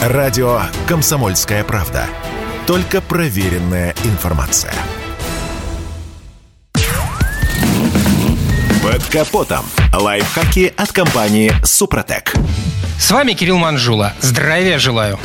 Радио «Комсомольская правда». Только проверенная информация. Под капотом. Лайфхаки от компании «Супротек». С вами Кирилл Манжула. Здравия желаю.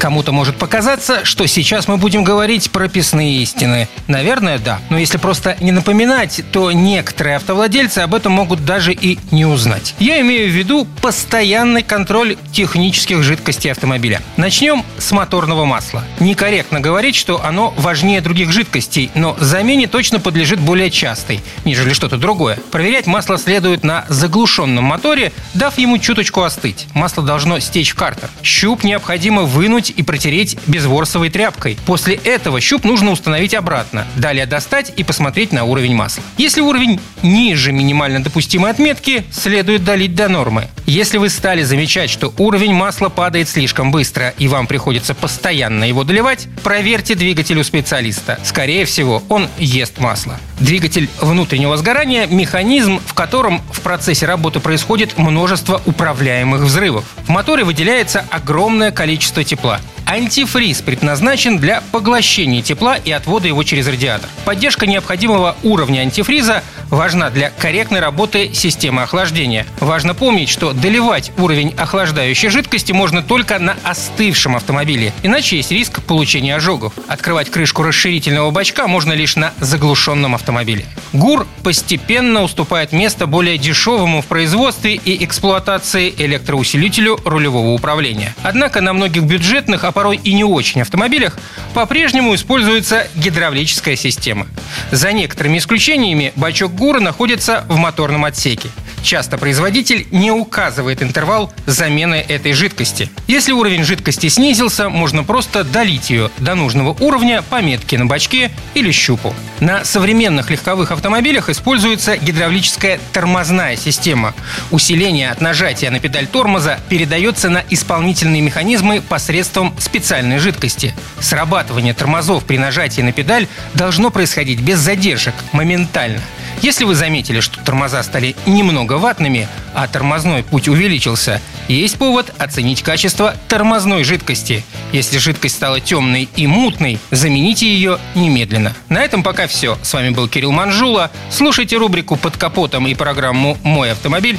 Кому-то может показаться, что сейчас мы будем говорить прописные истины. Наверное, да. Но если просто не напоминать, то некоторые автовладельцы об этом могут даже и не узнать. Я имею в виду постоянный контроль технических жидкостей автомобиля. Начнем с моторного масла. Некорректно говорить, что оно важнее других жидкостей, но замене точно подлежит более частой, нежели что-то другое. Проверять масло следует на заглушенном моторе, дав ему чуточку остыть. Масло должно стечь в картер. Щуп необходимо вынуть и протереть безворсовой тряпкой. После этого щуп нужно установить обратно. Далее достать и посмотреть на уровень масла. Если уровень ниже минимально допустимой отметки, следует долить до нормы. Если вы стали замечать, что уровень масла падает слишком быстро и вам приходится постоянно его доливать, проверьте двигатель у специалиста. Скорее всего, он ест масло. Двигатель внутреннего сгорания – механизм, в котором в процессе работы происходит множество управляемых взрывов. В моторе выделяется огромное количество тепла. Антифриз предназначен для поглощения тепла и отвода его через радиатор. Поддержка необходимого уровня антифриза важна для корректной работы системы охлаждения. Важно помнить, что доливать уровень охлаждающей жидкости можно только на остывшем автомобиле, иначе есть риск получения ожогов. Открывать крышку расширительного бачка можно лишь на заглушенном автомобиле. ГУР постепенно уступает место более дешевому в производстве и эксплуатации электроусилителю рулевого управления. Однако на многих бюджетных, а порой и не очень автомобилях по-прежнему используется гидравлическая система. За некоторыми исключениями бачок ГУРа находится в моторном отсеке. Часто производитель не указывает интервал замены этой жидкости. Если уровень жидкости снизился, можно просто долить ее до нужного уровня по метке на бачке или щупу. На современных легковых автомобилях используется гидравлическая тормозная система. Усиление от нажатия на педаль тормоза передается на исполнительные механизмы посредством специальной жидкости. Срабатывание тормозов при нажатии на педаль должно происходить без задержек, моментально – если вы заметили, что тормоза стали немного ватными, а тормозной путь увеличился, есть повод оценить качество тормозной жидкости. Если жидкость стала темной и мутной, замените ее немедленно. На этом пока все. С вами был Кирилл Манжула. Слушайте рубрику «Под капотом» и программу «Мой автомобиль»